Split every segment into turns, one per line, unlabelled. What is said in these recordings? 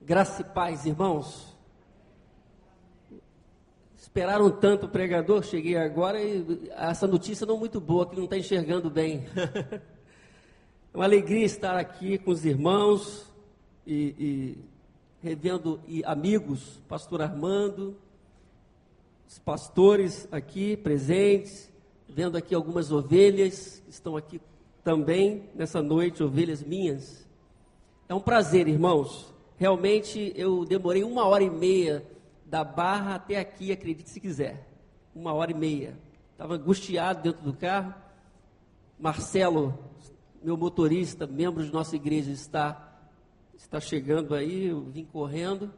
Graça e paz, irmãos. Esperaram tanto o pregador, cheguei agora e essa notícia não muito boa, que não está enxergando bem. é uma alegria estar aqui com os irmãos e, e revendo e amigos, pastor Armando, os pastores aqui presentes, vendo aqui algumas ovelhas que estão aqui também nessa noite, ovelhas minhas. É um prazer, irmãos. Realmente eu demorei uma hora e meia da barra até aqui, acredite se quiser. Uma hora e meia. Estava angustiado dentro do carro. Marcelo, meu motorista, membro de nossa igreja, está, está chegando aí. Eu vim correndo,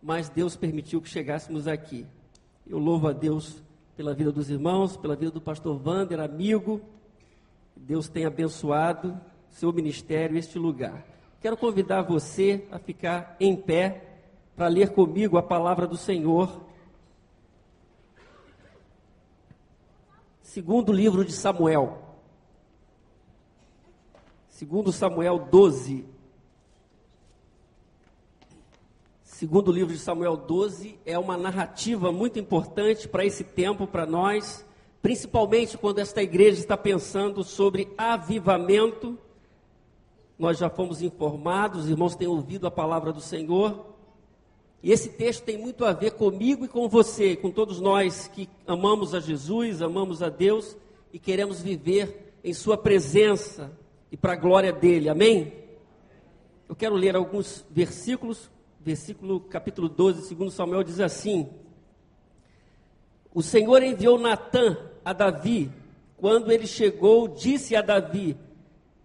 mas Deus permitiu que chegássemos aqui. Eu louvo a Deus pela vida dos irmãos, pela vida do pastor Wander, amigo. Deus tem abençoado seu ministério, este lugar. Quero convidar você a ficar em pé para ler comigo a palavra do Senhor. Segundo livro de Samuel. Segundo Samuel 12. Segundo livro de Samuel 12 é uma narrativa muito importante para esse tempo, para nós, principalmente quando esta igreja está pensando sobre avivamento. Nós já fomos informados, os irmãos têm ouvido a palavra do Senhor. E esse texto tem muito a ver comigo e com você, com todos nós que amamos a Jesus, amamos a Deus e queremos viver em Sua presença e para a glória dele. Amém? Eu quero ler alguns versículos. Versículo capítulo 12, segundo Samuel, diz assim: O Senhor enviou Natã a Davi. Quando ele chegou, disse a Davi: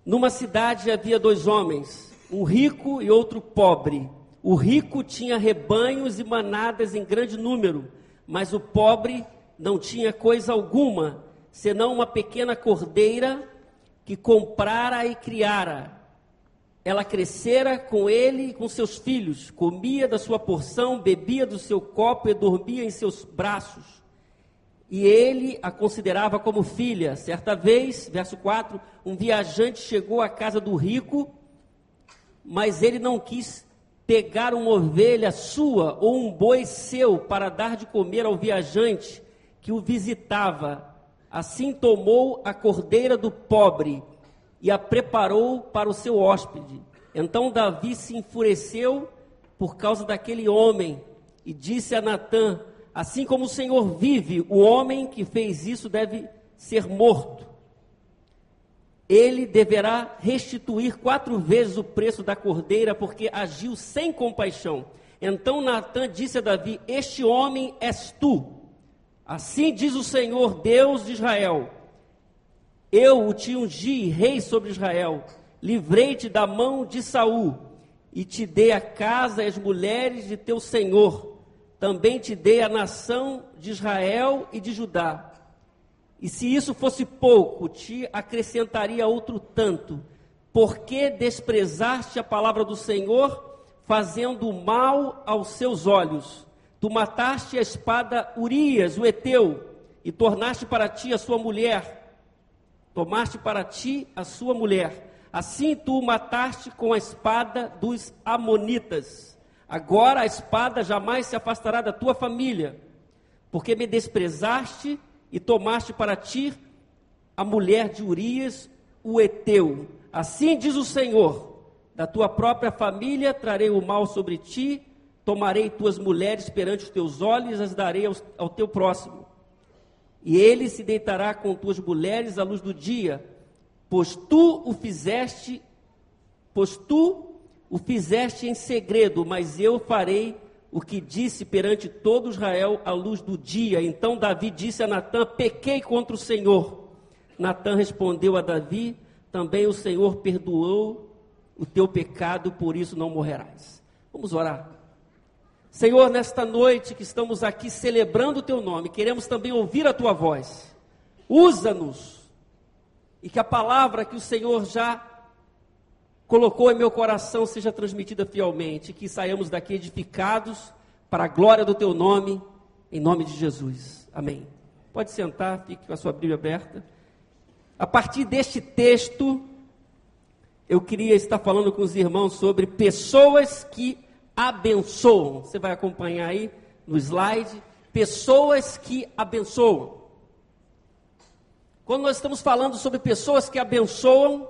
Numa cidade havia dois homens, um rico e outro pobre. O rico tinha rebanhos e manadas em grande número, mas o pobre não tinha coisa alguma, senão uma pequena cordeira que comprara e criara. Ela crescera com ele e com seus filhos, comia da sua porção, bebia do seu copo e dormia em seus braços. E ele a considerava como filha. Certa vez, verso 4, um viajante chegou à casa do rico, mas ele não quis pegar uma ovelha sua ou um boi seu para dar de comer ao viajante que o visitava. Assim tomou a cordeira do pobre e a preparou para o seu hóspede. Então Davi se enfureceu por causa daquele homem e disse a Natã: Assim como o Senhor vive, o homem que fez isso deve ser morto ele deverá restituir quatro vezes o preço da cordeira, porque agiu sem compaixão. Então Natan disse a Davi: Este homem és tu. Assim diz o Senhor, Deus de Israel: Eu o te ungi rei sobre Israel, livrei-te da mão de Saul, e te dei a casa e as mulheres de teu senhor. Também te dei a nação de Israel e de Judá. E se isso fosse pouco, te acrescentaria outro tanto. Porque desprezaste a palavra do Senhor, fazendo mal aos seus olhos? Tu mataste a espada Urias, o Eteu, e tornaste para ti a sua mulher. Tomaste para ti a sua mulher. Assim tu o mataste com a espada dos Amonitas. Agora a espada jamais se afastará da tua família, porque me desprezaste e tomaste para ti a mulher de Urias, o Eteu. Assim diz o Senhor: da tua própria família trarei o mal sobre ti, tomarei tuas mulheres perante os teus olhos, as darei ao, ao teu próximo. E ele se deitará com tuas mulheres à luz do dia, pois tu o fizeste, pois tu o fizeste em segredo, mas eu farei o que disse perante todo Israel à luz do dia. Então Davi disse a Natã: Pequei contra o Senhor. Natã respondeu a Davi: Também o Senhor perdoou o teu pecado, por isso não morrerás. Vamos orar. Senhor, nesta noite que estamos aqui celebrando o teu nome, queremos também ouvir a tua voz. Usa-nos e que a palavra que o Senhor já colocou em meu coração seja transmitida fielmente, que saiamos daqui edificados para a glória do teu nome, em nome de Jesus. Amém. Pode sentar, fique com a sua Bíblia aberta. A partir deste texto, eu queria estar falando com os irmãos sobre pessoas que abençoam. Você vai acompanhar aí no slide. Pessoas que abençoam. Quando nós estamos falando sobre pessoas que abençoam,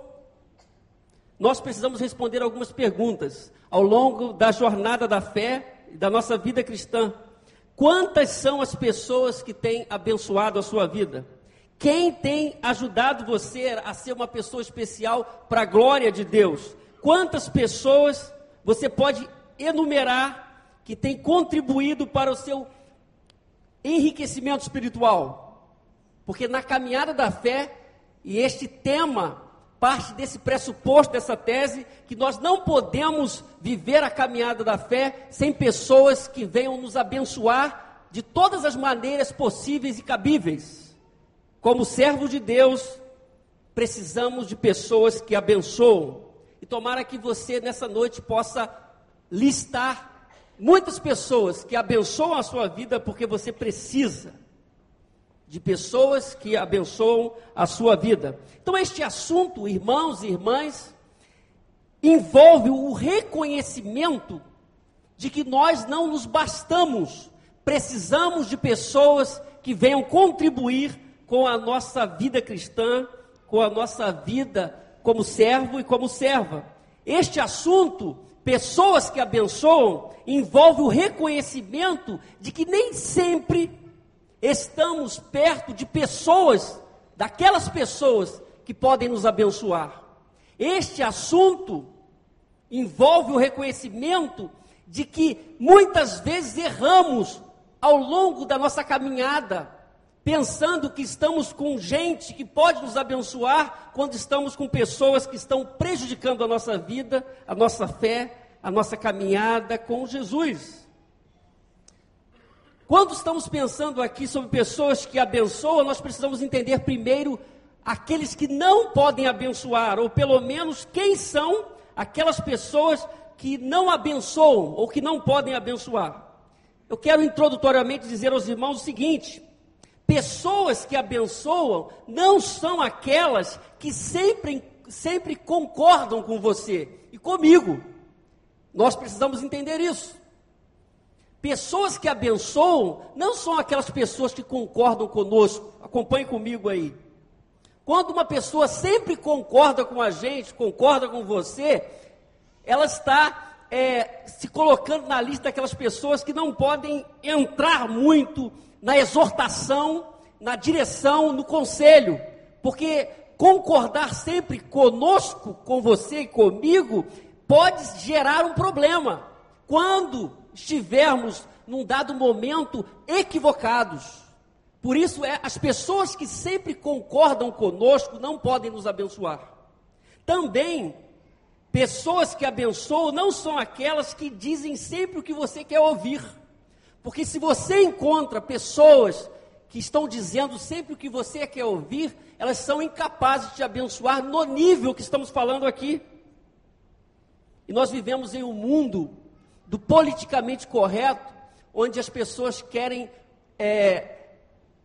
nós precisamos responder algumas perguntas ao longo da jornada da fé e da nossa vida cristã. Quantas são as pessoas que têm abençoado a sua vida? Quem tem ajudado você a ser uma pessoa especial para a glória de Deus? Quantas pessoas você pode enumerar que têm contribuído para o seu enriquecimento espiritual? Porque na caminhada da fé, e este tema parte desse pressuposto dessa tese, que nós não podemos viver a caminhada da fé sem pessoas que venham nos abençoar de todas as maneiras possíveis e cabíveis. Como servos de Deus, precisamos de pessoas que abençoam. E tomara que você nessa noite possa listar muitas pessoas que abençoam a sua vida porque você precisa de pessoas que abençoam a sua vida. Então, este assunto, irmãos e irmãs, envolve o reconhecimento de que nós não nos bastamos, precisamos de pessoas que venham contribuir com a nossa vida cristã, com a nossa vida como servo e como serva. Este assunto, pessoas que abençoam, envolve o reconhecimento de que nem sempre estamos perto de pessoas, daquelas pessoas que podem nos abençoar. Este assunto envolve o reconhecimento de que muitas vezes erramos ao longo da nossa caminhada, pensando que estamos com gente que pode nos abençoar, quando estamos com pessoas que estão prejudicando a nossa vida, a nossa fé, a nossa caminhada com Jesus. Quando estamos pensando aqui sobre pessoas que abençoam, nós precisamos entender primeiro aqueles que não podem abençoar, ou pelo menos quem são aquelas pessoas que não abençoam ou que não podem abençoar. Eu quero introdutoriamente dizer aos irmãos o seguinte: pessoas que abençoam não são aquelas que sempre, sempre concordam com você e comigo. Nós precisamos entender isso. Pessoas que abençoam não são aquelas pessoas que concordam conosco. Acompanhe comigo aí. Quando uma pessoa sempre concorda com a gente, concorda com você, ela está é, se colocando na lista daquelas pessoas que não podem entrar muito na exortação, na direção, no conselho, porque concordar sempre conosco, com você e comigo, pode gerar um problema. Quando estivermos num dado momento equivocados. Por isso é as pessoas que sempre concordam conosco não podem nos abençoar. Também pessoas que abençoam não são aquelas que dizem sempre o que você quer ouvir. Porque se você encontra pessoas que estão dizendo sempre o que você quer ouvir, elas são incapazes de te abençoar no nível que estamos falando aqui. E nós vivemos em um mundo do politicamente correto, onde as pessoas querem é,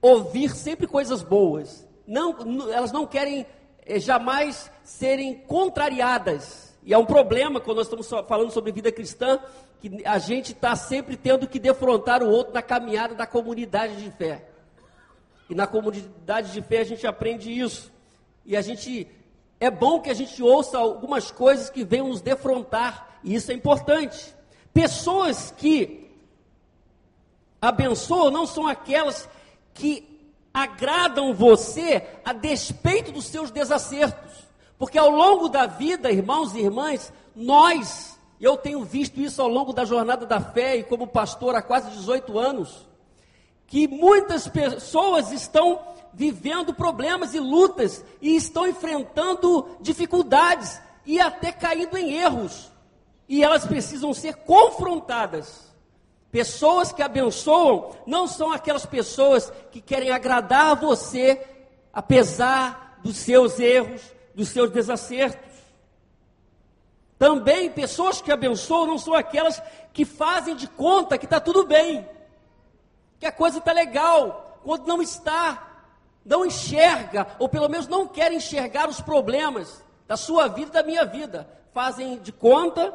ouvir sempre coisas boas. Não, elas não querem é, jamais serem contrariadas. E é um problema quando nós estamos falando sobre vida cristã, que a gente está sempre tendo que defrontar o outro na caminhada da comunidade de fé. E na comunidade de fé a gente aprende isso. E a gente é bom que a gente ouça algumas coisas que venham nos defrontar, e isso é importante. Pessoas que abençoam não são aquelas que agradam você a despeito dos seus desacertos. Porque ao longo da vida, irmãos e irmãs, nós, eu tenho visto isso ao longo da jornada da fé e como pastor há quase 18 anos, que muitas pessoas estão vivendo problemas e lutas e estão enfrentando dificuldades e até caindo em erros e elas precisam ser confrontadas. Pessoas que abençoam não são aquelas pessoas que querem agradar você, apesar dos seus erros, dos seus desacertos. Também pessoas que abençoam não são aquelas que fazem de conta que está tudo bem, que a coisa está legal, quando não está, não enxerga, ou pelo menos não quer enxergar os problemas da sua vida e da minha vida. Fazem de conta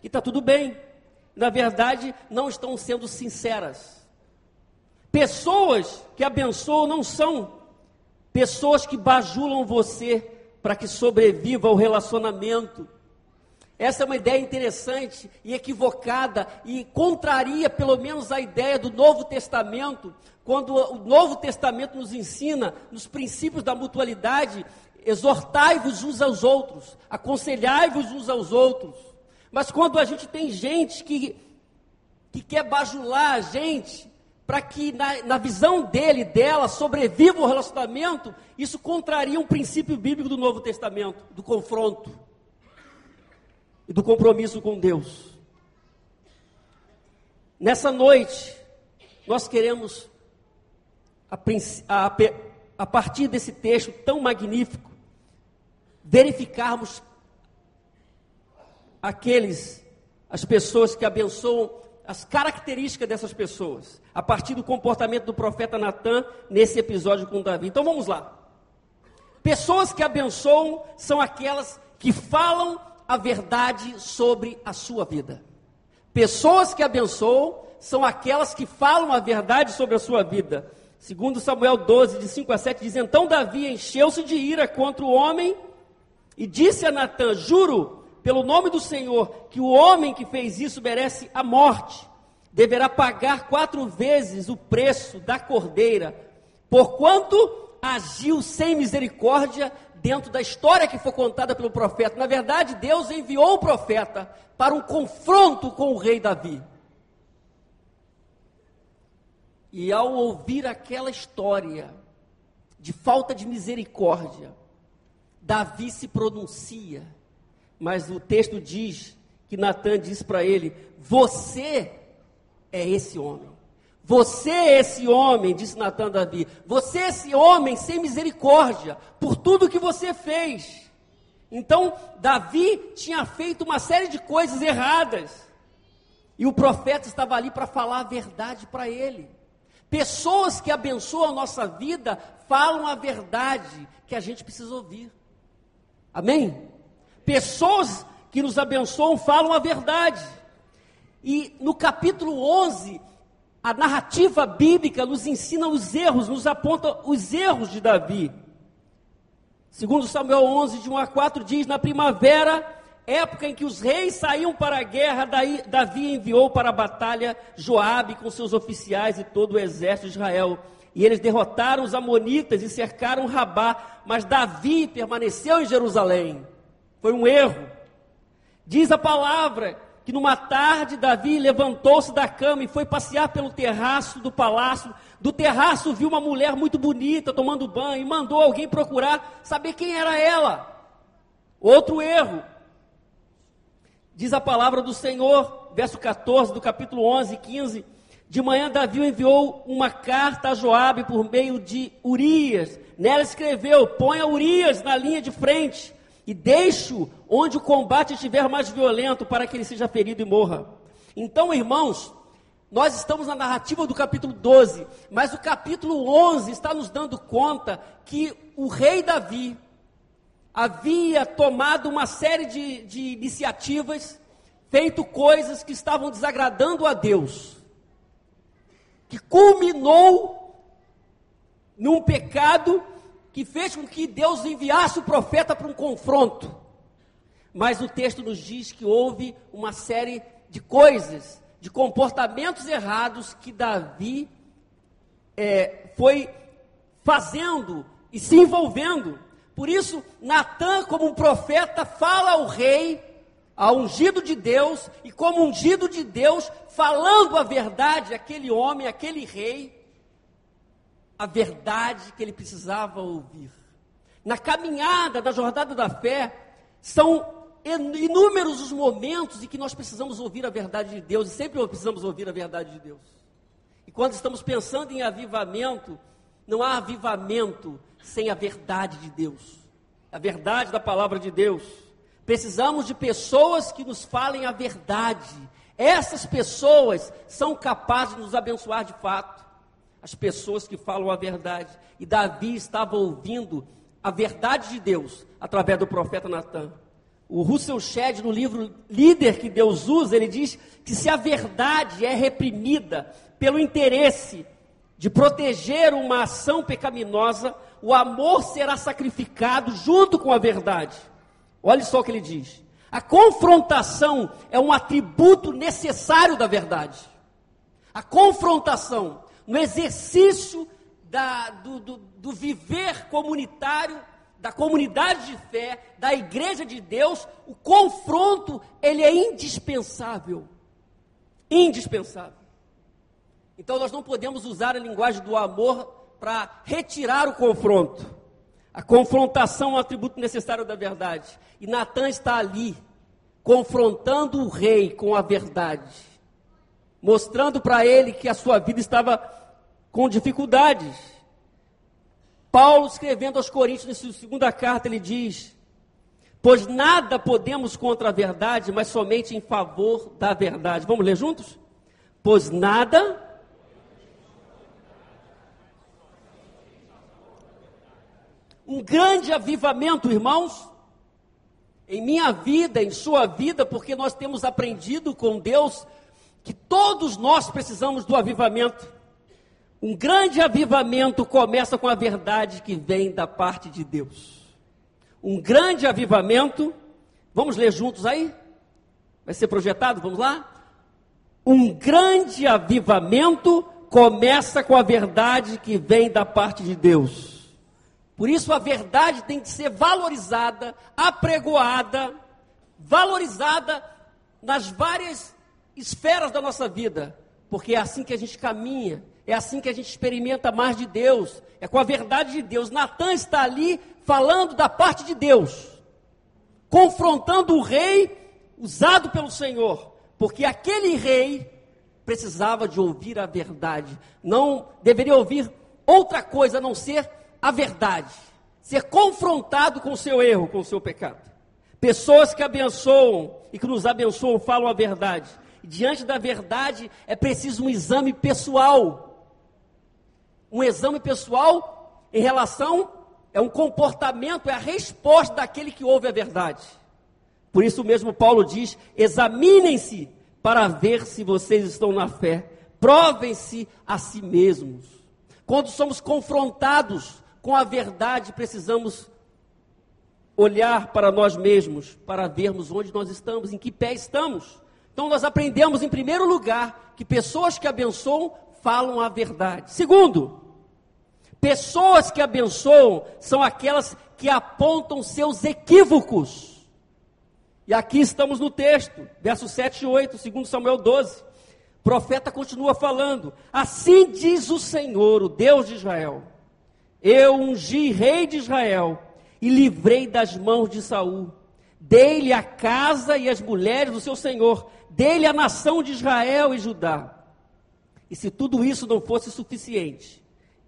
que está tudo bem. na verdade, não estão sendo sinceras. Pessoas que abençoam não são pessoas que bajulam você para que sobreviva o relacionamento. Essa é uma ideia interessante e equivocada e contraria pelo menos a ideia do Novo Testamento, quando o Novo Testamento nos ensina, nos princípios da mutualidade, exortai-vos uns aos outros, aconselhai-vos uns aos outros. Mas quando a gente tem gente que, que quer bajular a gente, para que na, na, visão dele, dela, sobreviva o relacionamento, isso contraria um princípio bíblico do Novo Testamento, do confronto e do compromisso com Deus. Nessa noite, nós queremos, a, a, a partir desse texto tão magnífico, verificarmos aqueles, as pessoas que abençoam, as características dessas pessoas, a partir do comportamento do profeta Natan nesse episódio com Davi. Então vamos lá. Pessoas que abençoam são aquelas que falam a verdade sobre a sua vida. Pessoas que abençoam são aquelas que falam a verdade sobre a sua vida. Segundo Samuel 12, de 5 a 7, diz, Então Davi encheu-se de ira contra o homem e disse a Natã: Juro, pelo nome do Senhor, que o homem que fez isso merece a morte. Deverá pagar quatro vezes o preço da cordeira, porquanto agiu sem misericórdia dentro da história que foi contada pelo profeta. Na verdade, Deus enviou o profeta para um confronto com o rei Davi. E ao ouvir aquela história de falta de misericórdia, Davi se pronuncia, mas o texto diz que Natan diz para ele: Você é esse homem. Você é esse homem, disse Natan a Davi. Você é esse homem sem misericórdia por tudo que você fez. Então, Davi tinha feito uma série de coisas erradas. E o profeta estava ali para falar a verdade para ele. Pessoas que abençoam a nossa vida falam a verdade que a gente precisa ouvir. Amém? Pessoas que nos abençoam falam a verdade. E no capítulo 11, a narrativa bíblica nos ensina os erros, nos aponta os erros de Davi. Segundo Samuel 11, de 1 a 4, diz: Na primavera, época em que os reis saíam para a guerra, Davi enviou para a batalha Joabe com seus oficiais e todo o exército de Israel. E eles derrotaram os amonitas e cercaram Rabá, mas Davi permaneceu em Jerusalém. Foi um erro. Diz a palavra que numa tarde Davi levantou-se da cama e foi passear pelo terraço do palácio. Do terraço viu uma mulher muito bonita tomando banho e mandou alguém procurar saber quem era ela. Outro erro. Diz a palavra do Senhor, verso 14 do capítulo 11 e 15 de manhã, Davi enviou uma carta a Joabe por meio de Urias. Nela escreveu: Ponha Urias na linha de frente e deixe-o onde o combate estiver mais violento, para que ele seja ferido e morra. Então, irmãos, nós estamos na narrativa do capítulo 12, mas o capítulo 11 está nos dando conta que o rei Davi havia tomado uma série de, de iniciativas, feito coisas que estavam desagradando a Deus que culminou num pecado que fez com que Deus enviasse o profeta para um confronto. Mas o texto nos diz que houve uma série de coisas, de comportamentos errados que Davi é, foi fazendo e se envolvendo. Por isso, Natan, como um profeta, fala ao rei a ungido de Deus, e como ungido de Deus, falando a verdade àquele homem, àquele rei, a verdade que ele precisava ouvir. Na caminhada, na jornada da fé, são inúmeros os momentos em que nós precisamos ouvir a verdade de Deus, e sempre precisamos ouvir a verdade de Deus. E quando estamos pensando em avivamento, não há avivamento sem a verdade de Deus, a verdade da palavra de Deus. Precisamos de pessoas que nos falem a verdade. Essas pessoas são capazes de nos abençoar de fato. As pessoas que falam a verdade. E Davi estava ouvindo a verdade de Deus através do profeta Natan. O Russell Shedd, no livro Líder que Deus usa, ele diz que se a verdade é reprimida pelo interesse de proteger uma ação pecaminosa, o amor será sacrificado junto com a verdade. Olha só o que ele diz. A confrontação é um atributo necessário da verdade. A confrontação, no exercício da, do, do, do viver comunitário, da comunidade de fé, da igreja de Deus, o confronto, ele é indispensável. Indispensável. Então nós não podemos usar a linguagem do amor para retirar o confronto. A confrontação é um atributo necessário da verdade. E Natan está ali, confrontando o rei com a verdade, mostrando para ele que a sua vida estava com dificuldades. Paulo, escrevendo aos Coríntios, na segunda carta, ele diz: Pois nada podemos contra a verdade, mas somente em favor da verdade. Vamos ler juntos? Pois nada um grande avivamento, irmãos, em minha vida, em sua vida, porque nós temos aprendido com Deus que todos nós precisamos do avivamento. Um grande avivamento começa com a verdade que vem da parte de Deus. Um grande avivamento, vamos ler juntos aí? Vai ser projetado? Vamos lá? Um grande avivamento começa com a verdade que vem da parte de Deus. Por isso a verdade tem que ser valorizada, apregoada, valorizada nas várias esferas da nossa vida, porque é assim que a gente caminha, é assim que a gente experimenta mais de Deus, é com a verdade de Deus. Natan está ali falando da parte de Deus, confrontando o rei usado pelo Senhor, porque aquele rei precisava de ouvir a verdade, não deveria ouvir outra coisa a não ser a verdade, ser confrontado com o seu erro, com o seu pecado. Pessoas que abençoam e que nos abençoam falam a verdade. Diante da verdade é preciso um exame pessoal. Um exame pessoal em relação é um comportamento, é a resposta daquele que ouve a verdade. Por isso mesmo Paulo diz: examinem-se para ver se vocês estão na fé. Provem-se a si mesmos. Quando somos confrontados com a verdade, precisamos olhar para nós mesmos, para vermos onde nós estamos, em que pé estamos. Então, nós aprendemos, em primeiro lugar, que pessoas que abençoam falam a verdade. Segundo, pessoas que abençoam são aquelas que apontam seus equívocos. E aqui estamos no texto, versos 7 e 8, segundo Samuel 12. O profeta continua falando: Assim diz o Senhor, o Deus de Israel eu ungi rei de Israel e livrei das mãos de Saul. Dei-lhe a casa e as mulheres do seu senhor, dei-lhe a nação de Israel e Judá. E se tudo isso não fosse suficiente,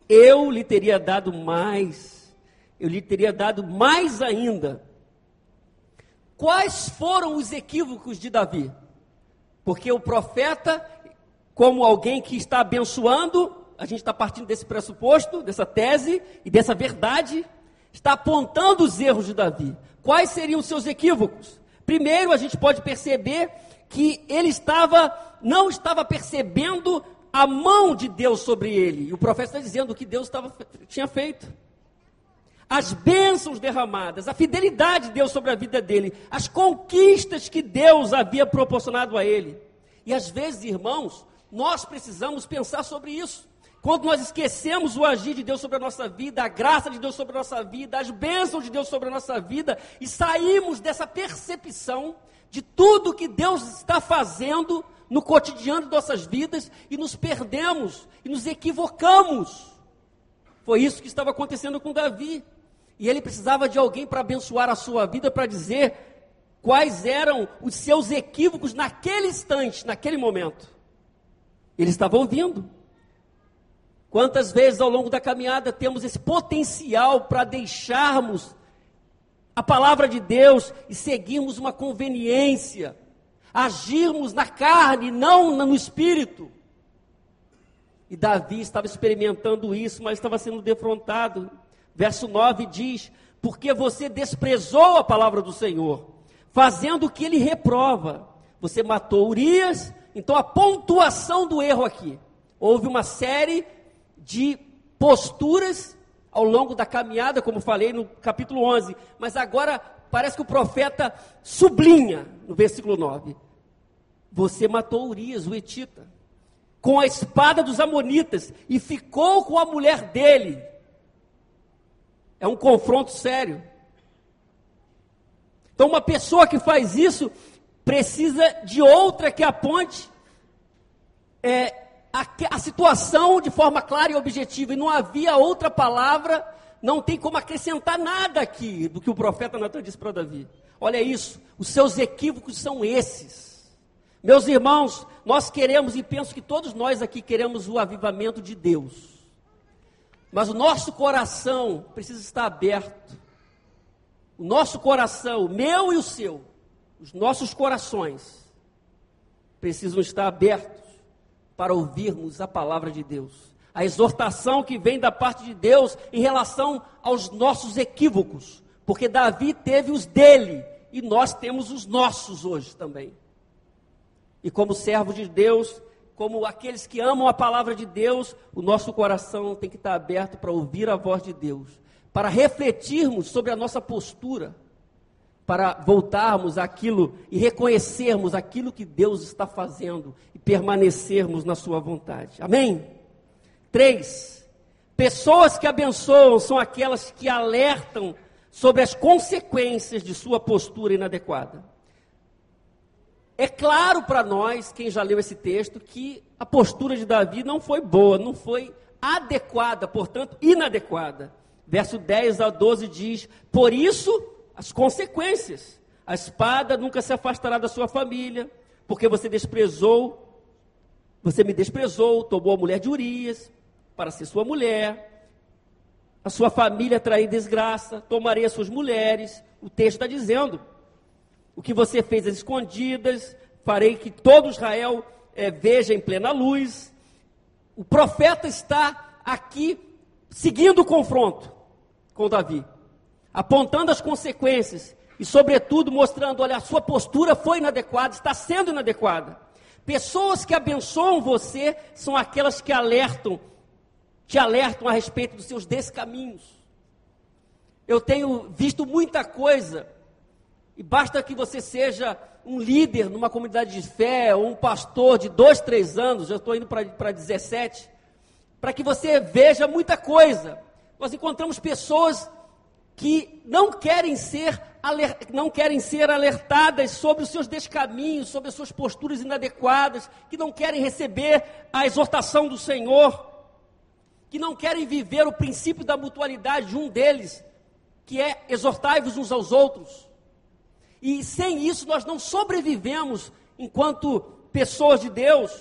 eu lhe teria dado mais, eu lhe teria dado mais ainda. Quais foram os equívocos de Davi? Porque o profeta, como alguém que está abençoando, a gente está partindo desse pressuposto, dessa tese e dessa verdade, está apontando os erros de Davi. Quais seriam os seus equívocos? Primeiro, a gente pode perceber que ele estava, não estava percebendo a mão de Deus sobre ele. E o profeta está dizendo o que Deus estava, tinha feito. As bênçãos derramadas, a fidelidade de Deus sobre a vida dele, as conquistas que Deus havia proporcionado a ele. E às vezes, irmãos, nós precisamos pensar sobre isso. Quando nós esquecemos o agir de Deus sobre a nossa vida, a graça de Deus sobre a nossa vida, as bênçãos de Deus sobre a nossa vida, e saímos dessa percepção de tudo que Deus está fazendo no cotidiano de nossas vidas e nos perdemos e nos equivocamos. Foi isso que estava acontecendo com Davi. E ele precisava de alguém para abençoar a sua vida, para dizer quais eram os seus equívocos naquele instante, naquele momento. Ele estava ouvindo. Quantas vezes ao longo da caminhada temos esse potencial para deixarmos a palavra de Deus e seguirmos uma conveniência, agirmos na carne, não no espírito. E Davi estava experimentando isso, mas estava sendo defrontado. Verso 9 diz: Porque você desprezou a palavra do Senhor, fazendo o que ele reprova. Você matou Urias, então a pontuação do erro aqui. Houve uma série de posturas ao longo da caminhada, como falei no capítulo 11, mas agora parece que o profeta sublinha no versículo 9: Você matou Urias, o Etita, com a espada dos Amonitas e ficou com a mulher dele. É um confronto sério. Então, uma pessoa que faz isso precisa de outra que aponte é, a, a situação de forma clara e objetiva, e não havia outra palavra, não tem como acrescentar nada aqui do que o profeta Natan disse para Davi. Olha isso, os seus equívocos são esses. Meus irmãos, nós queremos, e penso que todos nós aqui queremos o avivamento de Deus. Mas o nosso coração precisa estar aberto. O nosso coração, o meu e o seu, os nossos corações, precisam estar abertos para ouvirmos a palavra de Deus. A exortação que vem da parte de Deus em relação aos nossos equívocos. Porque Davi teve os dele e nós temos os nossos hoje também. E como servo de Deus, como aqueles que amam a palavra de Deus, o nosso coração tem que estar aberto para ouvir a voz de Deus, para refletirmos sobre a nossa postura, para voltarmos aquilo e reconhecermos aquilo que Deus está fazendo e permanecermos na Sua vontade. Amém? Três, pessoas que abençoam são aquelas que alertam sobre as consequências de sua postura inadequada. É claro para nós, quem já leu esse texto, que a postura de Davi não foi boa, não foi adequada, portanto, inadequada. Verso 10 a 12 diz: Por isso as consequências. A espada nunca se afastará da sua família, porque você desprezou, você me desprezou, tomou a mulher de Urias para ser sua mulher. A sua família trair desgraça, tomarei as suas mulheres. O texto está dizendo: o que você fez às escondidas, farei que todo Israel é, veja em plena luz. O profeta está aqui seguindo o confronto com Davi apontando as consequências e, sobretudo, mostrando: olha, a sua postura foi inadequada, está sendo inadequada. Pessoas que abençoam você são aquelas que alertam, te alertam a respeito dos seus descaminhos. Eu tenho visto muita coisa, e basta que você seja um líder numa comunidade de fé, ou um pastor de dois, três anos, já estou indo para 17, para que você veja muita coisa. Nós encontramos pessoas que não querem ser não querem ser alertadas sobre os seus descaminhos, sobre as suas posturas inadequadas, que não querem receber a exortação do Senhor, que não querem viver o princípio da mutualidade, um deles, que é exortai-vos uns aos outros. E sem isso nós não sobrevivemos enquanto pessoas de Deus,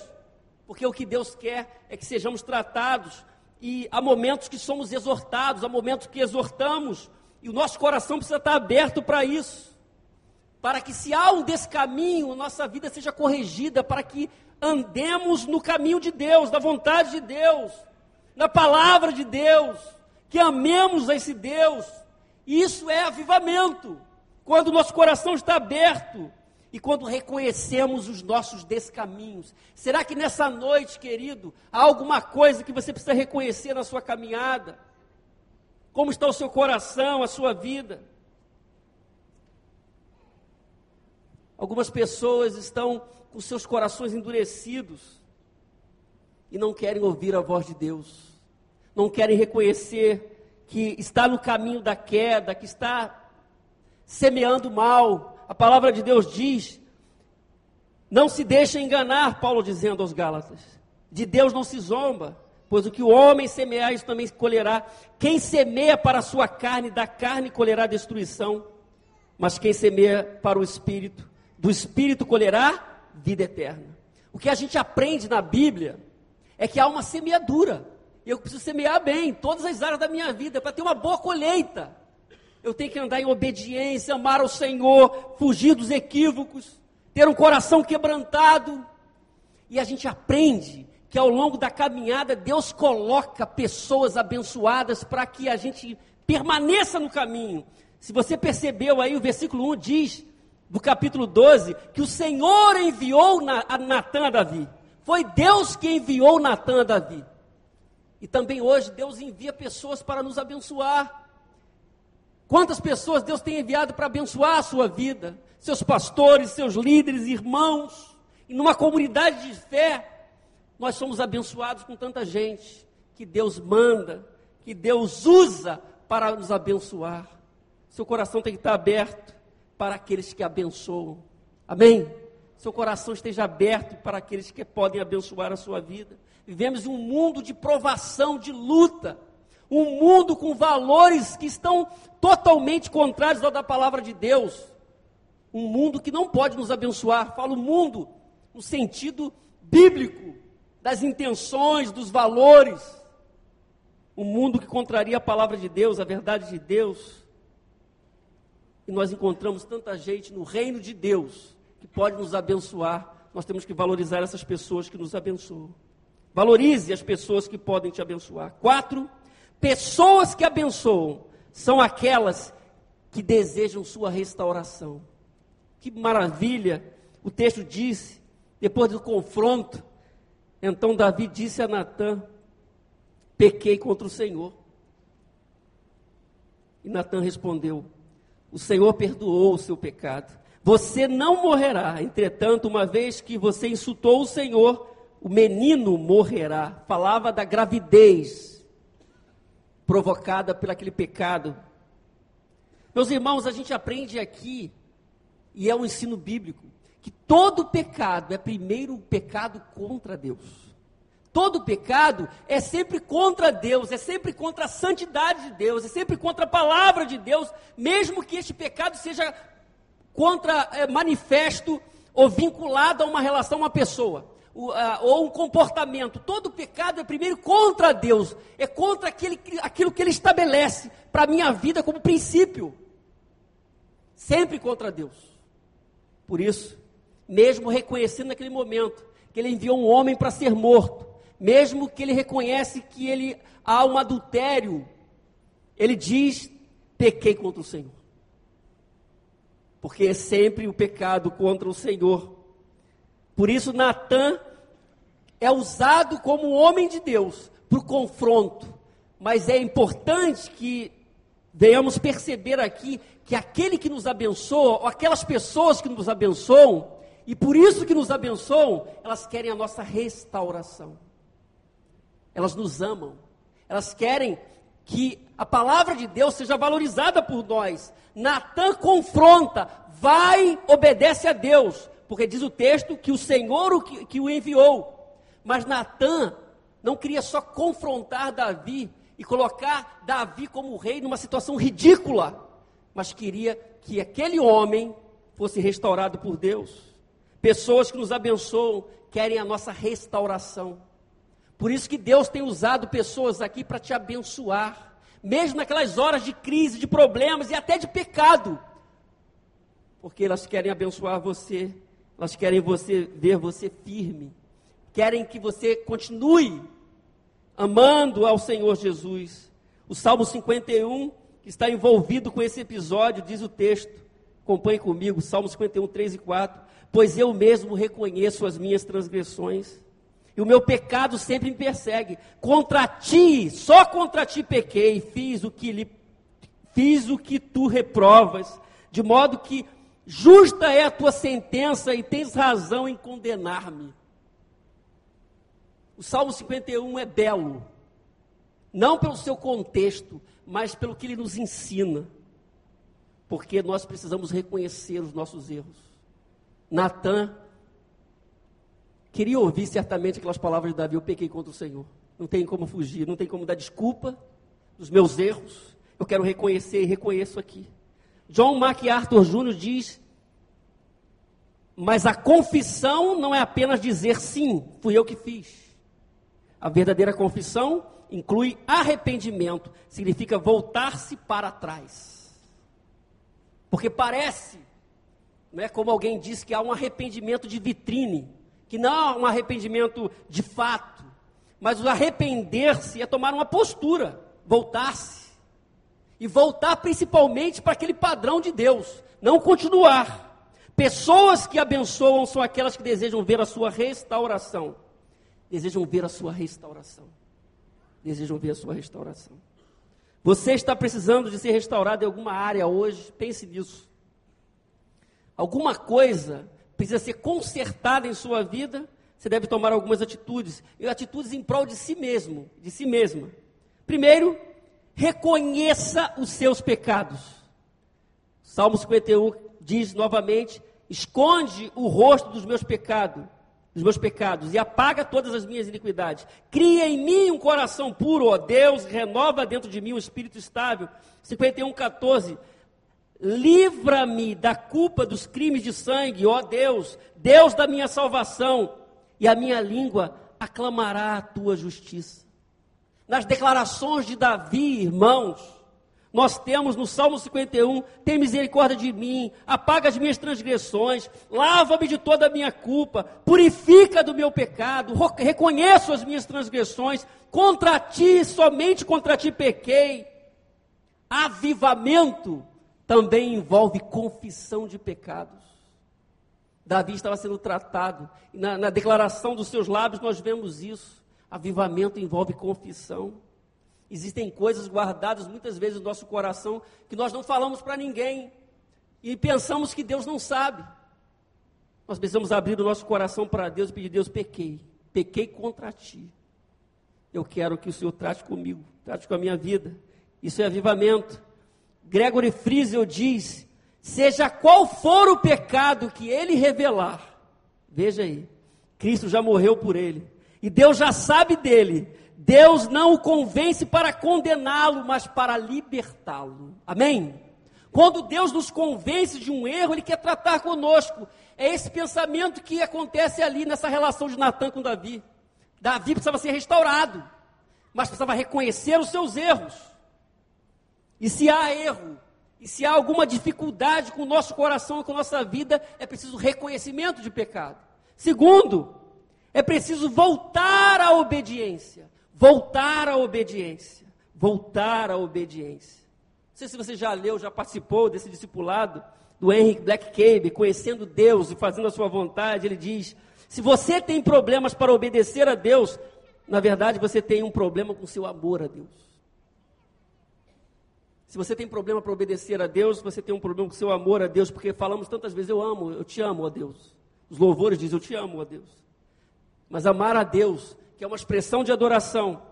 porque o que Deus quer é que sejamos tratados e há momentos que somos exortados, há momentos que exortamos, e o nosso coração precisa estar aberto para isso. Para que, se há um descaminho, nossa vida seja corrigida, para que andemos no caminho de Deus, na vontade de Deus, na palavra de Deus, que amemos a esse Deus. Isso é avivamento. Quando o nosso coração está aberto e quando reconhecemos os nossos descaminhos. Será que nessa noite, querido, há alguma coisa que você precisa reconhecer na sua caminhada? Como está o seu coração, a sua vida? Algumas pessoas estão com seus corações endurecidos e não querem ouvir a voz de Deus, não querem reconhecer que está no caminho da queda, que está semeando mal. A palavra de Deus diz: não se deixe enganar, Paulo dizendo aos Gálatas, de Deus não se zomba. Pois o que o homem semear, isso também colherá. Quem semeia para a sua carne, da carne colherá destruição. Mas quem semeia para o espírito, do espírito colherá vida eterna. O que a gente aprende na Bíblia é que há uma semeadura. Eu preciso semear bem em todas as áreas da minha vida para ter uma boa colheita. Eu tenho que andar em obediência, amar ao Senhor, fugir dos equívocos, ter um coração quebrantado. E a gente aprende que ao longo da caminhada Deus coloca pessoas abençoadas para que a gente permaneça no caminho. Se você percebeu aí, o versículo 1 diz: do capítulo 12, que o Senhor enviou Natan a Davi. Foi Deus que enviou Natan a Davi. E também hoje Deus envia pessoas para nos abençoar. Quantas pessoas Deus tem enviado para abençoar a sua vida? Seus pastores, seus líderes, irmãos. E numa comunidade de fé, nós somos abençoados com tanta gente que Deus manda, que Deus usa para nos abençoar. Seu coração tem que estar aberto para aqueles que abençoam. Amém? Seu coração esteja aberto para aqueles que podem abençoar a sua vida. Vivemos em um mundo de provação, de luta. Um mundo com valores que estão totalmente contrários ao da palavra de Deus. Um mundo que não pode nos abençoar. Falo mundo no sentido bíblico, das intenções, dos valores. Um mundo que contraria a palavra de Deus, a verdade de Deus e nós encontramos tanta gente no reino de Deus que pode nos abençoar, nós temos que valorizar essas pessoas que nos abençoam. Valorize as pessoas que podem te abençoar. Quatro, pessoas que abençoam são aquelas que desejam sua restauração. Que maravilha! O texto disse, depois do confronto, então Davi disse a Natã: Pequei contra o Senhor. E Natã respondeu: o Senhor perdoou o seu pecado. Você não morrerá. Entretanto, uma vez que você insultou o Senhor, o menino morrerá. Falava da gravidez provocada por aquele pecado. Meus irmãos, a gente aprende aqui, e é um ensino bíblico, que todo pecado é primeiro um pecado contra Deus. Todo pecado é sempre contra Deus, é sempre contra a santidade de Deus, é sempre contra a palavra de Deus, mesmo que este pecado seja contra é, manifesto ou vinculado a uma relação, a uma pessoa, ou, a, ou um comportamento. Todo pecado é primeiro contra Deus, é contra aquele, aquilo que Ele estabelece para a minha vida como princípio. Sempre contra Deus. Por isso, mesmo reconhecendo naquele momento que Ele enviou um homem para ser morto, mesmo que ele reconhece que ele há um adultério, ele diz: pequei contra o Senhor. Porque é sempre o pecado contra o Senhor. Por isso, Natan é usado como homem de Deus para o confronto. Mas é importante que venhamos perceber aqui que aquele que nos abençoa, ou aquelas pessoas que nos abençoam, e por isso que nos abençoam, elas querem a nossa restauração. Elas nos amam. Elas querem que a palavra de Deus seja valorizada por nós. Natan confronta, vai, obedece a Deus, porque diz o texto que o Senhor o que, que o enviou. Mas Natan não queria só confrontar Davi e colocar Davi como rei numa situação ridícula, mas queria que aquele homem fosse restaurado por Deus. Pessoas que nos abençoam querem a nossa restauração. Por isso que Deus tem usado pessoas aqui para te abençoar, mesmo naquelas horas de crise, de problemas e até de pecado. Porque elas querem abençoar você, elas querem você ver você firme, querem que você continue amando ao Senhor Jesus. O Salmo 51, que está envolvido com esse episódio, diz o texto, acompanhe comigo, Salmo 51, 3 e 4. Pois eu mesmo reconheço as minhas transgressões e o meu pecado sempre me persegue. Contra ti, só contra ti pequei, fiz o que lhe fiz o que tu reprovas, de modo que justa é a tua sentença e tens razão em condenar-me. O Salmo 51 é belo, não pelo seu contexto, mas pelo que ele nos ensina. Porque nós precisamos reconhecer os nossos erros. Natan queria ouvir certamente aquelas palavras de Davi: Eu pequei contra o Senhor. Não tem como fugir, não tem como dar desculpa dos meus erros. Eu quero reconhecer e reconheço aqui. John MacArthur Jr. diz: Mas a confissão não é apenas dizer sim, fui eu que fiz. A verdadeira confissão inclui arrependimento, significa voltar-se para trás. Porque parece, não é como alguém diz que há um arrependimento de vitrine que não é um arrependimento de fato, mas o arrepender-se é tomar uma postura, voltar-se. E voltar principalmente para aquele padrão de Deus, não continuar. Pessoas que abençoam são aquelas que desejam ver a sua restauração. Desejam ver a sua restauração. Desejam ver a sua restauração. Você está precisando de ser restaurado em alguma área hoje? Pense nisso. Alguma coisa precisa ser consertada em sua vida? Você deve tomar algumas atitudes, e atitudes em prol de si mesmo, de si mesma. Primeiro, reconheça os seus pecados. Salmo 51 diz novamente: esconde o rosto dos meus pecados, dos meus pecados e apaga todas as minhas iniquidades. Cria em mim um coração puro, ó Deus, renova dentro de mim um espírito estável. 51, 14. Livra-me da culpa dos crimes de sangue, ó Deus, Deus da minha salvação, e a minha língua aclamará a tua justiça. Nas declarações de Davi, irmãos, nós temos no Salmo 51, tem misericórdia de mim, apaga as minhas transgressões, lava-me de toda a minha culpa, purifica do meu pecado, reconheço as minhas transgressões, contra ti, somente contra ti pequei. Avivamento também envolve confissão de pecados. Davi estava sendo tratado, na, na declaração dos seus lábios nós vemos isso. Avivamento envolve confissão. Existem coisas guardadas muitas vezes no nosso coração que nós não falamos para ninguém e pensamos que Deus não sabe. Nós precisamos abrir o nosso coração para Deus e pedir: Deus, pequei, pequei contra ti. Eu quero que o Senhor trate comigo, trate com a minha vida. Isso é avivamento. Gregory Friesel diz: seja qual for o pecado que ele revelar, veja aí, Cristo já morreu por ele, e Deus já sabe dele, Deus não o convence para condená-lo, mas para libertá-lo. Amém? Quando Deus nos convence de um erro, Ele quer tratar conosco. É esse pensamento que acontece ali nessa relação de Natan com Davi. Davi precisava ser restaurado, mas precisava reconhecer os seus erros. E se há erro, e se há alguma dificuldade com o nosso coração e com a nossa vida, é preciso reconhecimento de pecado. Segundo, é preciso voltar à obediência. Voltar à obediência. Voltar à obediência. Não sei se você já leu, já participou desse discipulado do Henry Black Cave, conhecendo Deus e fazendo a sua vontade. Ele diz: se você tem problemas para obedecer a Deus, na verdade você tem um problema com seu amor a Deus. Se você tem problema para obedecer a Deus, você tem um problema com seu amor a Deus, porque falamos tantas vezes: Eu amo, eu te amo, ó Deus. Os louvores dizem: Eu te amo, ó Deus. Mas amar a Deus que é uma expressão de adoração,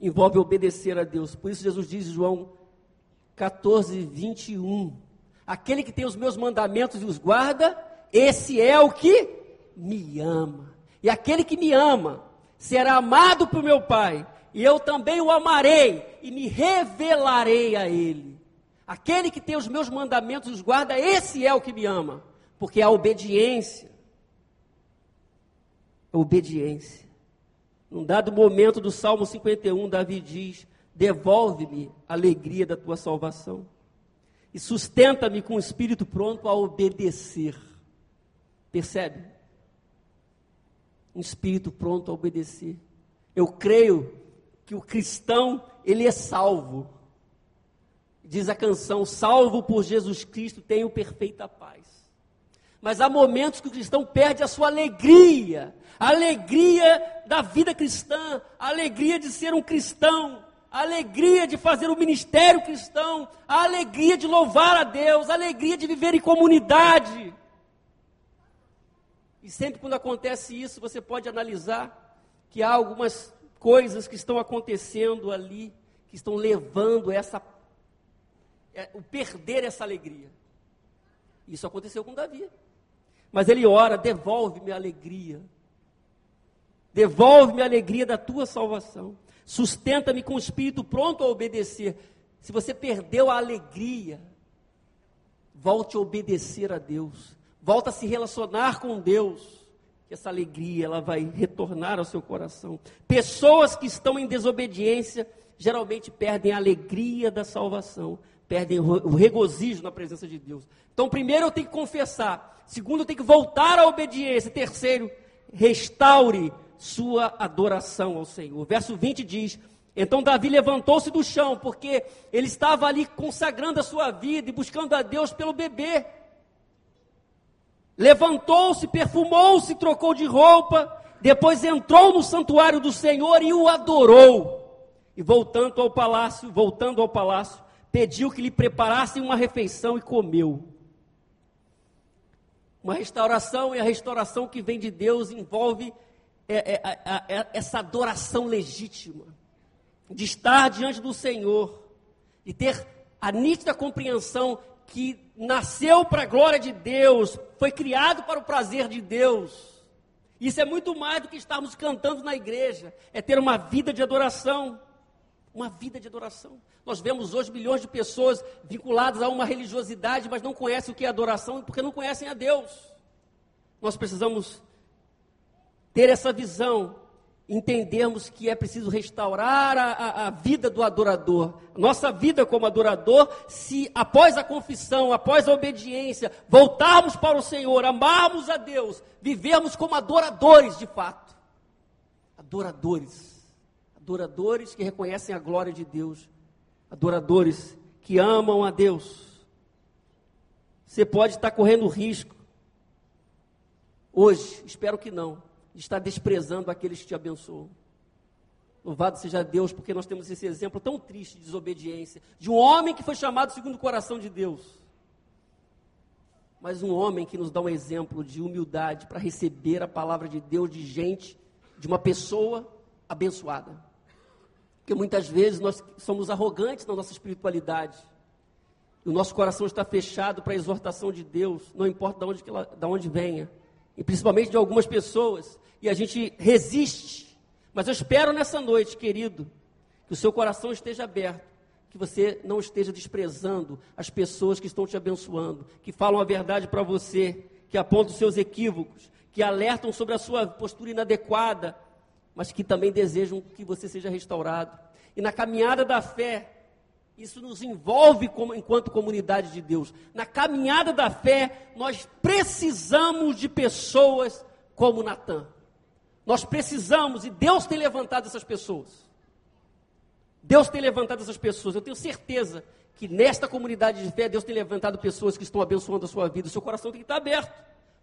envolve obedecer a Deus. Por isso Jesus diz João 14, 21. Aquele que tem os meus mandamentos e os guarda, esse é o que me ama. E aquele que me ama será amado por meu Pai, e eu também o amarei e me revelarei a ele. Aquele que tem os meus mandamentos os guarda, esse é o que me ama, porque a obediência, a obediência num dado momento do Salmo 51, Davi diz: Devolve-me a alegria da tua salvação e sustenta-me com o espírito pronto a obedecer. Percebe? Um espírito pronto a obedecer. Eu creio que o cristão, ele é salvo. Diz a canção: Salvo por Jesus Cristo, tenho perfeita paz. Mas há momentos que o cristão perde a sua alegria, a alegria da vida cristã, a alegria de ser um cristão, a alegria de fazer o ministério cristão, a alegria de louvar a Deus, a alegria de viver em comunidade. E sempre quando acontece isso, você pode analisar que há algumas coisas que estão acontecendo ali, que estão levando essa, é, o perder essa alegria. Isso aconteceu com Davi. Mas ele ora: devolve-me a alegria. Devolve-me a alegria da tua salvação. Sustenta-me com o espírito pronto a obedecer. Se você perdeu a alegria, volte a obedecer a Deus. Volta a se relacionar com Deus. Que essa alegria ela vai retornar ao seu coração. Pessoas que estão em desobediência geralmente perdem a alegria da salvação, perdem o regozijo na presença de Deus. Então, primeiro eu tenho que confessar, segundo eu tenho que voltar à obediência, terceiro, restaure sua adoração ao Senhor. Verso 20 diz: Então Davi levantou-se do chão, porque ele estava ali consagrando a sua vida e buscando a Deus pelo bebê. Levantou-se, perfumou-se, trocou de roupa, depois entrou no santuário do Senhor e o adorou. E voltando ao palácio, voltando ao palácio, pediu que lhe preparassem uma refeição e comeu. Uma restauração e a restauração que vem de Deus envolve é, é, é, essa adoração legítima, de estar diante do Senhor, de ter a nítida compreensão que nasceu para a glória de Deus, foi criado para o prazer de Deus. Isso é muito mais do que estarmos cantando na igreja, é ter uma vida de adoração. Uma vida de adoração. Nós vemos hoje milhões de pessoas vinculadas a uma religiosidade, mas não conhecem o que é adoração porque não conhecem a Deus. Nós precisamos ter essa visão entendermos que é preciso restaurar a, a, a, vida do adorador, nossa vida como adorador, se após a confissão, após a obediência, voltarmos para o Senhor, amarmos a Deus, vivermos como adoradores de fato. Adoradores. Adoradores que reconhecem a glória de Deus. Adoradores que amam a Deus. Você pode estar correndo risco. Hoje, espero que não está desprezando aqueles que te abençoam. Louvado seja Deus, porque nós temos esse exemplo tão triste de desobediência, de um homem que foi chamado segundo o coração de Deus, mas um homem que nos dá um exemplo de humildade para receber a palavra de Deus de gente, de uma pessoa abençoada. Porque muitas vezes nós somos arrogantes na nossa espiritualidade, o nosso coração está fechado para a exortação de Deus, não importa de onde, ela, de onde venha e principalmente de algumas pessoas, e a gente resiste. Mas eu espero nessa noite, querido, que o seu coração esteja aberto, que você não esteja desprezando as pessoas que estão te abençoando, que falam a verdade para você, que apontam os seus equívocos, que alertam sobre a sua postura inadequada, mas que também desejam que você seja restaurado. E na caminhada da fé, isso nos envolve como, enquanto comunidade de Deus. Na caminhada da fé, nós precisamos de pessoas como Natan. Nós precisamos, e Deus tem levantado essas pessoas. Deus tem levantado essas pessoas. Eu tenho certeza que nesta comunidade de fé, Deus tem levantado pessoas que estão abençoando a sua vida. O seu coração tem que estar aberto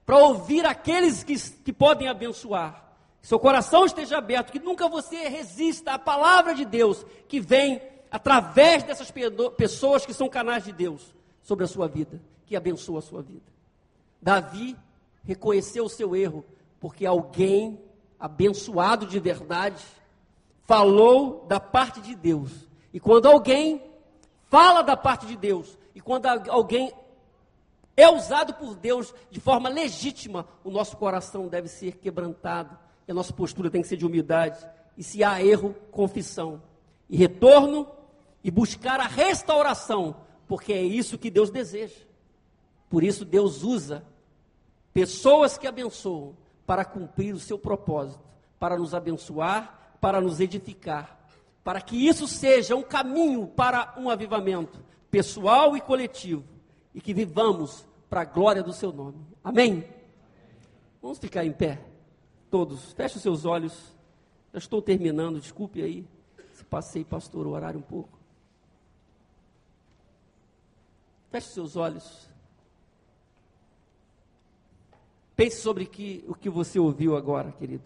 para ouvir aqueles que, que podem abençoar. Seu coração esteja aberto, que nunca você resista à palavra de Deus que vem através dessas pessoas que são canais de Deus sobre a sua vida, que abençoa a sua vida. Davi reconheceu o seu erro, porque alguém abençoado de verdade falou da parte de Deus. E quando alguém fala da parte de Deus, e quando alguém é usado por Deus de forma legítima, o nosso coração deve ser quebrantado, e a nossa postura tem que ser de humildade. E se há erro, confissão. E retorno e buscar a restauração, porque é isso que Deus deseja. Por isso, Deus usa pessoas que abençoam para cumprir o seu propósito, para nos abençoar, para nos edificar, para que isso seja um caminho para um avivamento pessoal e coletivo e que vivamos para a glória do seu nome. Amém? Vamos ficar em pé, todos. Feche os seus olhos. Já estou terminando, desculpe aí se passei, pastor, o horário um pouco. Feche seus olhos. Pense sobre que, o que você ouviu agora, querido.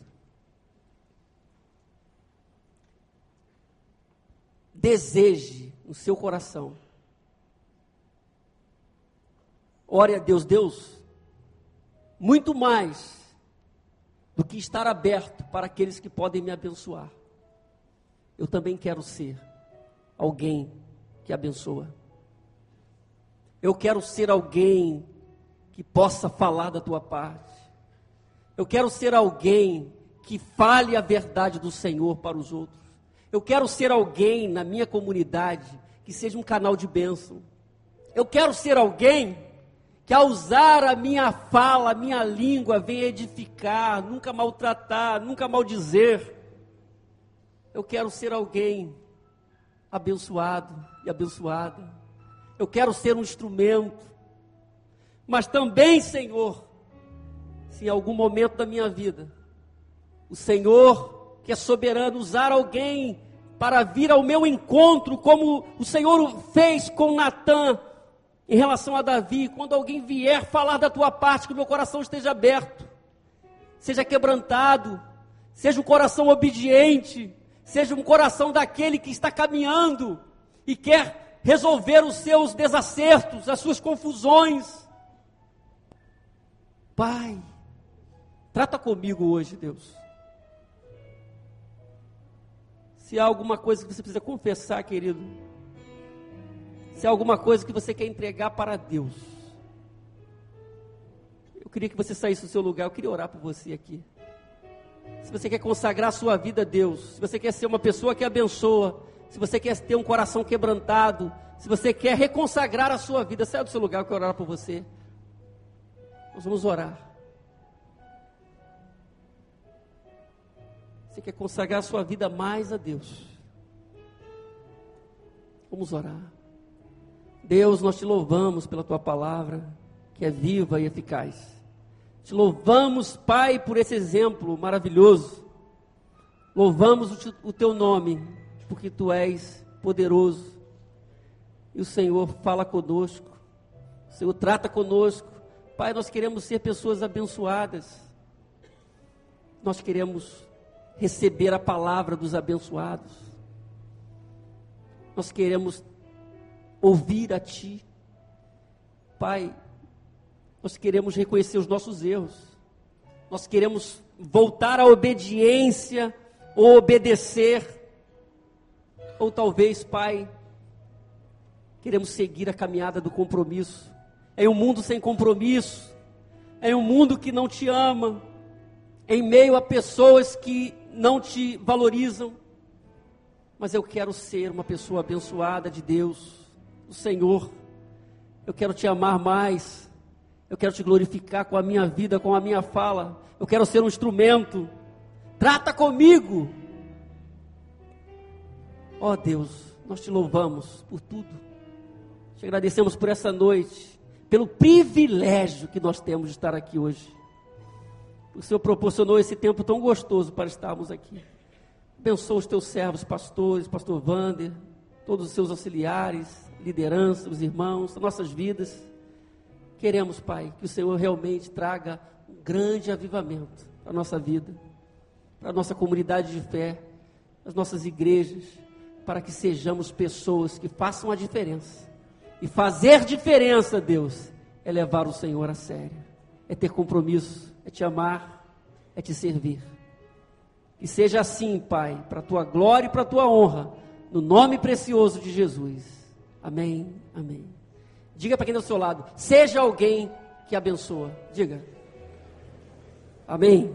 Deseje no seu coração. Ore a Deus, Deus, muito mais do que estar aberto para aqueles que podem me abençoar. Eu também quero ser alguém que abençoa. Eu quero ser alguém que possa falar da tua parte. Eu quero ser alguém que fale a verdade do Senhor para os outros. Eu quero ser alguém na minha comunidade que seja um canal de bênção. Eu quero ser alguém que ao usar a minha fala, a minha língua, venha edificar, nunca maltratar, nunca maldizer. Eu quero ser alguém abençoado e abençoada eu quero ser um instrumento. Mas também, Senhor, se em algum momento da minha vida, o Senhor, que é soberano, usar alguém para vir ao meu encontro, como o Senhor fez com Natan, em relação a Davi, quando alguém vier falar da tua parte, que o meu coração esteja aberto, seja quebrantado, seja um coração obediente, seja um coração daquele que está caminhando e quer resolver os seus desacertos, as suas confusões. Pai, trata comigo hoje, Deus. Se há alguma coisa que você precisa confessar, querido, se há alguma coisa que você quer entregar para Deus, eu queria que você saísse do seu lugar, eu queria orar por você aqui. Se você quer consagrar a sua vida a Deus, se você quer ser uma pessoa que abençoa, se você quer ter um coração quebrantado, se você quer reconsagrar a sua vida, saia do seu lugar, eu quero orar por você. Nós vamos orar. Você quer consagrar a sua vida mais a Deus? Vamos orar. Deus, nós te louvamos pela tua palavra, que é viva e eficaz. Te louvamos, Pai, por esse exemplo maravilhoso. Louvamos o teu nome, porque tu és poderoso. E o Senhor fala conosco. O Senhor trata conosco. Pai, nós queremos ser pessoas abençoadas. Nós queremos receber a palavra dos abençoados. Nós queremos ouvir a Ti. Pai, nós queremos reconhecer os nossos erros. Nós queremos voltar à obediência ou obedecer. Ou talvez, Pai, queremos seguir a caminhada do compromisso. Em um mundo sem compromisso, em um mundo que não te ama, em meio a pessoas que não te valorizam. Mas eu quero ser uma pessoa abençoada de Deus, do Senhor. Eu quero te amar mais. Eu quero te glorificar com a minha vida, com a minha fala. Eu quero ser um instrumento. Trata comigo. Ó oh Deus, nós te louvamos por tudo. Te agradecemos por essa noite, pelo privilégio que nós temos de estar aqui hoje. O Senhor proporcionou esse tempo tão gostoso para estarmos aqui. Abençoa os teus servos, pastores, pastor Vander, todos os seus auxiliares, liderança, os irmãos, as nossas vidas. Queremos, Pai, que o Senhor realmente traga um grande avivamento para a nossa vida, para a nossa comunidade de fé, as nossas igrejas, para que sejamos pessoas que façam a diferença. E fazer diferença, Deus, é levar o Senhor a sério, é ter compromisso, é te amar, é te servir. Que seja assim, Pai, para a tua glória e para a tua honra, no nome precioso de Jesus. Amém, amém. Diga para quem está ao seu lado: seja alguém que abençoa. Diga. Amém.